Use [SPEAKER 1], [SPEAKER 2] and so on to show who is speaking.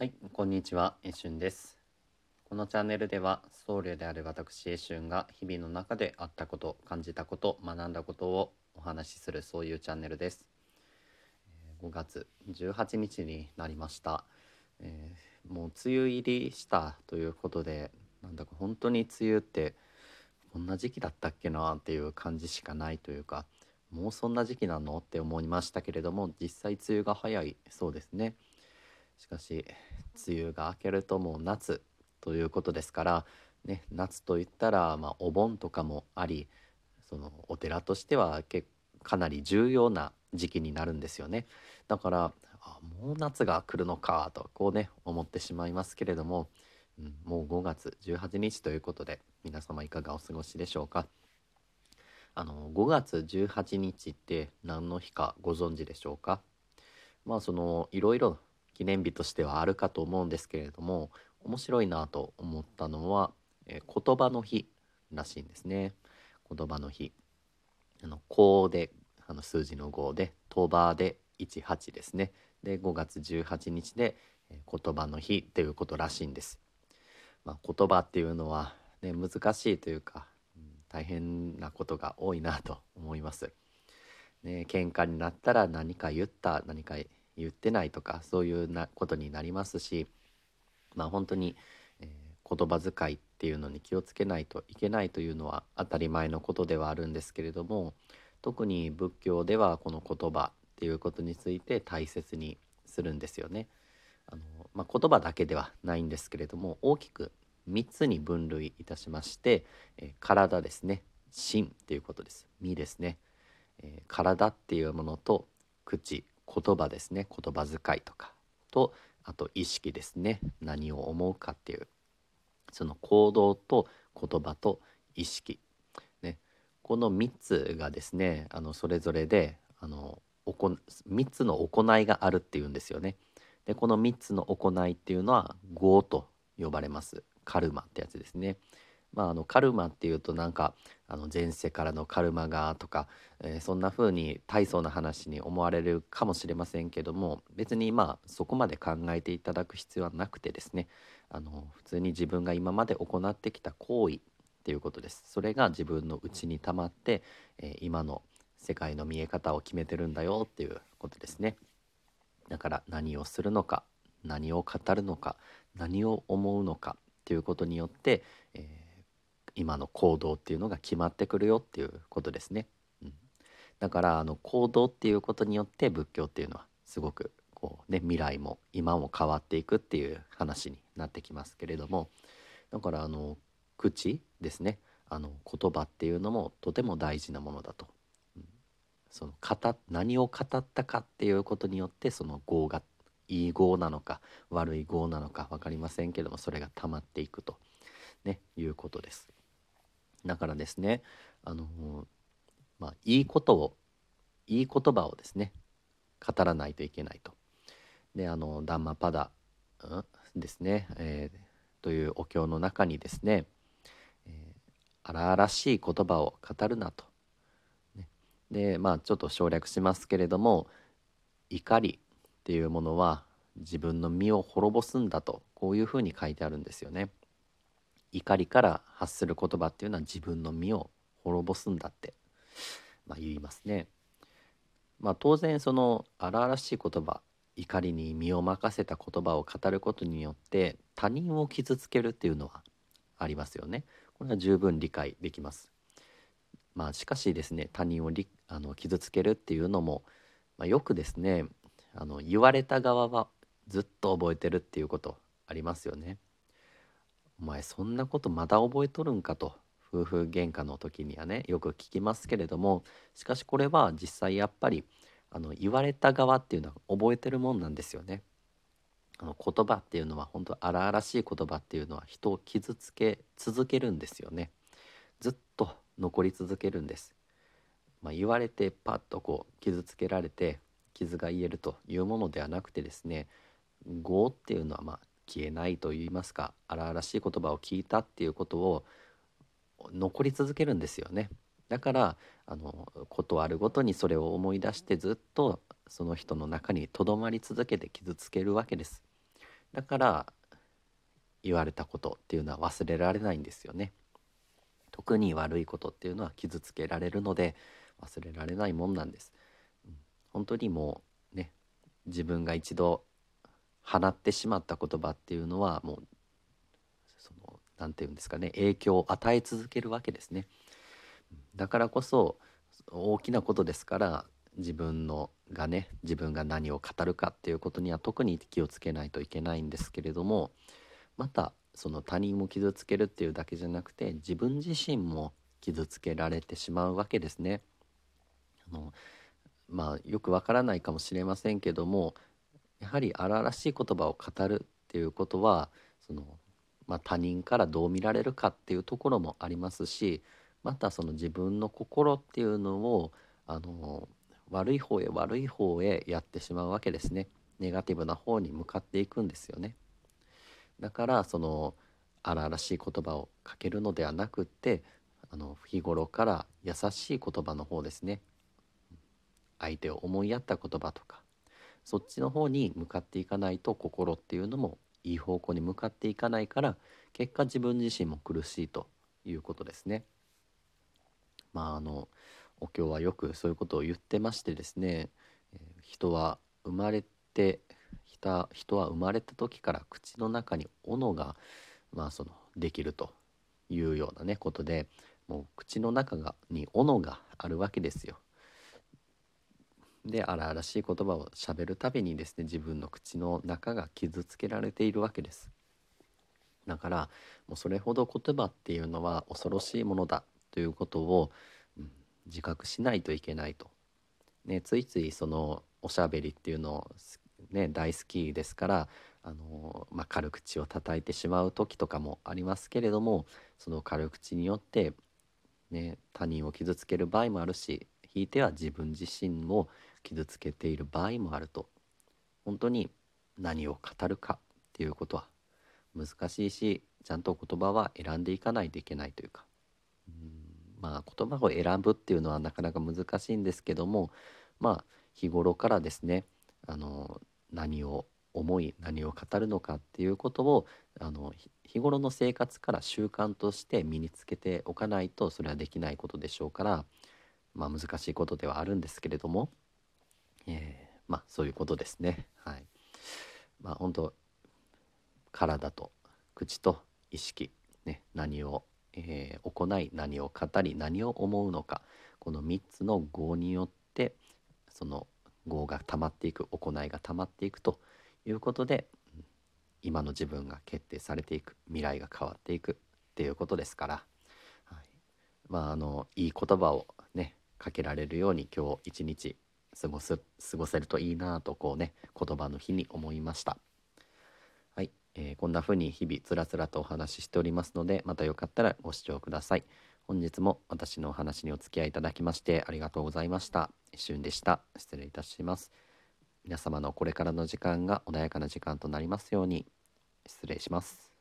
[SPEAKER 1] はい、こんにちは、えしゅんです。このチャンネルでは、僧侶である私、えしゅんが日々の中であったこと、感じたこと、学んだことをお話しする、そういうチャンネルです。5月18日になりました。えーもう梅雨入りしたということで、なんだか本当に梅雨ってこんな時期だったっけなっていう感じしかないというか、もうそんな時期なの？って思いましたけれども、実際梅雨が早いそうですね。しかし梅雨が明けるともう夏ということですから、ね、夏といったら、まあ、お盆とかもありそのお寺としてはけかなり重要な時期になるんですよね。だからあもう夏が来るのかとこうね思ってしまいますけれども、うん、もう5月18日ということで皆様いかがお過ごしでしょうか。あの5月18日って何の日かご存知でしょうか？まあそのいろいろ記念日としてはあるかと思うんですけれども面白いなと思ったのは、えー言葉の日らしいんですね。言葉の日。あの5であの数字の5で当場で18ですね。で5月18日で、えー言葉の日っていうことらしいんです、まあ、言葉っていうのは、ね、難しいというか、うん大変なことが多いなと思います。ね、喧嘩になったら何か言った何か言ってないとかそういうなことになりますしまあ本当に、えー言葉遣いっていうのに気をつけないといけないというのは当たり前のことではあるんですけれども特に仏教ではこの言葉っていうことについて大切にするんですよね。あのまあ、言葉だけではないんですけれども大きく3つに分類いたしまして、えー体ですね。心っていうことです。身ですね。え体っていうものと口。言葉ですね。言葉遣いとか。とあと意識ですね。何を思うかっていう。その行動と言葉と意識、ね、この3つがですねあのそれぞれであのおこ3つの行いがあるっていうんですよね。でこの3つの行いっていうのは業と呼ばれます。カルマってやつですね。まあ、あのカルマっていうとなんかあの前世からのカルマがとか、えーそんな風に大層な話に思われるかもしれませんけども別にまあそこまで考えていただく必要はなくてですねあの普通に自分が今まで行ってきた行為っていうことです。それが自分の内に溜まって、えー今の世界の見え方を決めてるんだよっていうことですね。だから何をするのか何を語るのか何を思うのかっていうことによって、えー今の行動っていうのが決まってくるよっていうことですね。うん、だからあの行動っていうことによって仏教っていうのはすごくこうね未来も今も変わっていくっていう話になってきますけれどもだからあの口ですねあの言葉っていうのもとても大事なものだと。うんその語何を語ったかっていうことによってその業がいい業なのか悪い業なのか分かりませんけどもそれが溜まっていくと、ね、いうことです。だからですねあのまあいいことをいい言葉をですね語らないといけないと。であのダンマパダ、うんですね、えーというお経の中にですね、えー荒々しい言葉を語るなと。ねでまあちょっと省略しますけれども怒りっていうものは自分の身を滅ぼすんだとこういうふうに書いてあるんですよね。怒りから発する言葉っていうのは自分の身を滅ぼすんだって、まあ、言いますね。まあ当然その荒々しい言葉怒りに身を任せた言葉を語ることによって他人を傷つけるっていうのはありますよね。これは十分理解できます。まあしかしですね他人をあの傷つけるっていうのも、まあ、よくですねあの言われた側はずっと覚えてるっていうことありますよね。お前そんなことまだ覚えとるんか？と夫婦喧嘩の時にはねよく聞きますけれどもしかしこれは実際やっぱりあの言われた側っていうのは覚えてるもんなんですよね。あの言葉っていうのは本当荒々しい言葉っていうのは人を傷つけ続けるんですよね。ずっと残り続けるんです。まあ、言われてパッとこう傷つけられて傷が癒えるというものではなくてですね業っていうのはまあ消えないと言いますか荒々しい言葉を聞いたっていうことを残り続けるんですよねだからあのことあるごとにそれを思い出してずっとその人の中にとどまり続けて傷つけるわけですだから言われたことっていうのは忘れられないんですよね。特に悪いことっていうのは傷つけられるので忘れられないもんなんです。うん、本当にもうね自分が一度放ってしまった言葉っていうのはもうその何て言うんですかね影響を与え続けるわけですね。だからこそ大きなことですから自分のがね自分が何を語るかっていうことには特に気をつけないといけないんですけれどもまたその他人も傷つけるっていうだけじゃなくて自分自身も傷つけられてしまうわけですね。あのまあよくわからないかもしれませんけどもやはり荒々しい言葉を語るっていうことはその、まあ、他人からどう見られるかっていうところもありますしまたその自分の心っていうのをあの悪い方へ悪い方へやってしまうわけですね。ネガティブな方に向かっていくんですよね。だからその荒々しい言葉をかけるのではなくってあの日頃から優しい言葉の方ですね。相手を思いやった言葉とかそっちの方に向かっていかないと心っていうのもいい方向に向かっていかないから結果自分自身も苦しいということですね。まああのお経はよくそういうことを言ってましてですね、え人は生まれて人は生まれた時から口の中に斧が、まあ、そのできるというようなねことでもう口の中がに斧があるわけですよ。で荒々しい言葉をしゃべるたびにですね自分の口の中が傷つけられているわけです。だからもうそれほど言葉っていうのは恐ろしいものだということを自覚しないといけないと。ね、ついついそのおしゃべりっていうのを、ね、大好きですからあの、まあ、軽口を叩いてしまう時とかもありますけれどもその軽口によって、ね、他人を傷つける場合もあるしひいては自分自身を傷つけている場合もあると本当に何を語るかっていうことは難しいしちゃんと言葉は選んでいかないといけないというかまあ、言葉を選ぶっていうのはなかなか難しいんですけどもまあ日頃からですねあの何を思い何を語るのかっていうことをあの日頃の生活から習慣として身につけておかないとそれはできないことでしょうから、まあ、難しいことではあるんですけれども、えー、まあそういうことですね。はい、まあ本当体と口と意識、ね、何をえー、行い何を語り何を思うのかこの3つの業によってその業が溜まっていく行いが溜まっていくということで今の自分が決定されていく未来が変わっていくっていうことですから、はい、まああのいい言葉をねかけられるように今日一日過ごす過ごせるといいなとこうね言葉の日に思いました。はい。えー、こんな風に日々つらつらとお話ししておりますのでまたよかったらご視聴ください。本日も私のお話にお付き合いいただきましてありがとうございました。一瞬でした。失礼いたします。皆様のこれからの時間が穏やかな時間となりますように。失礼します。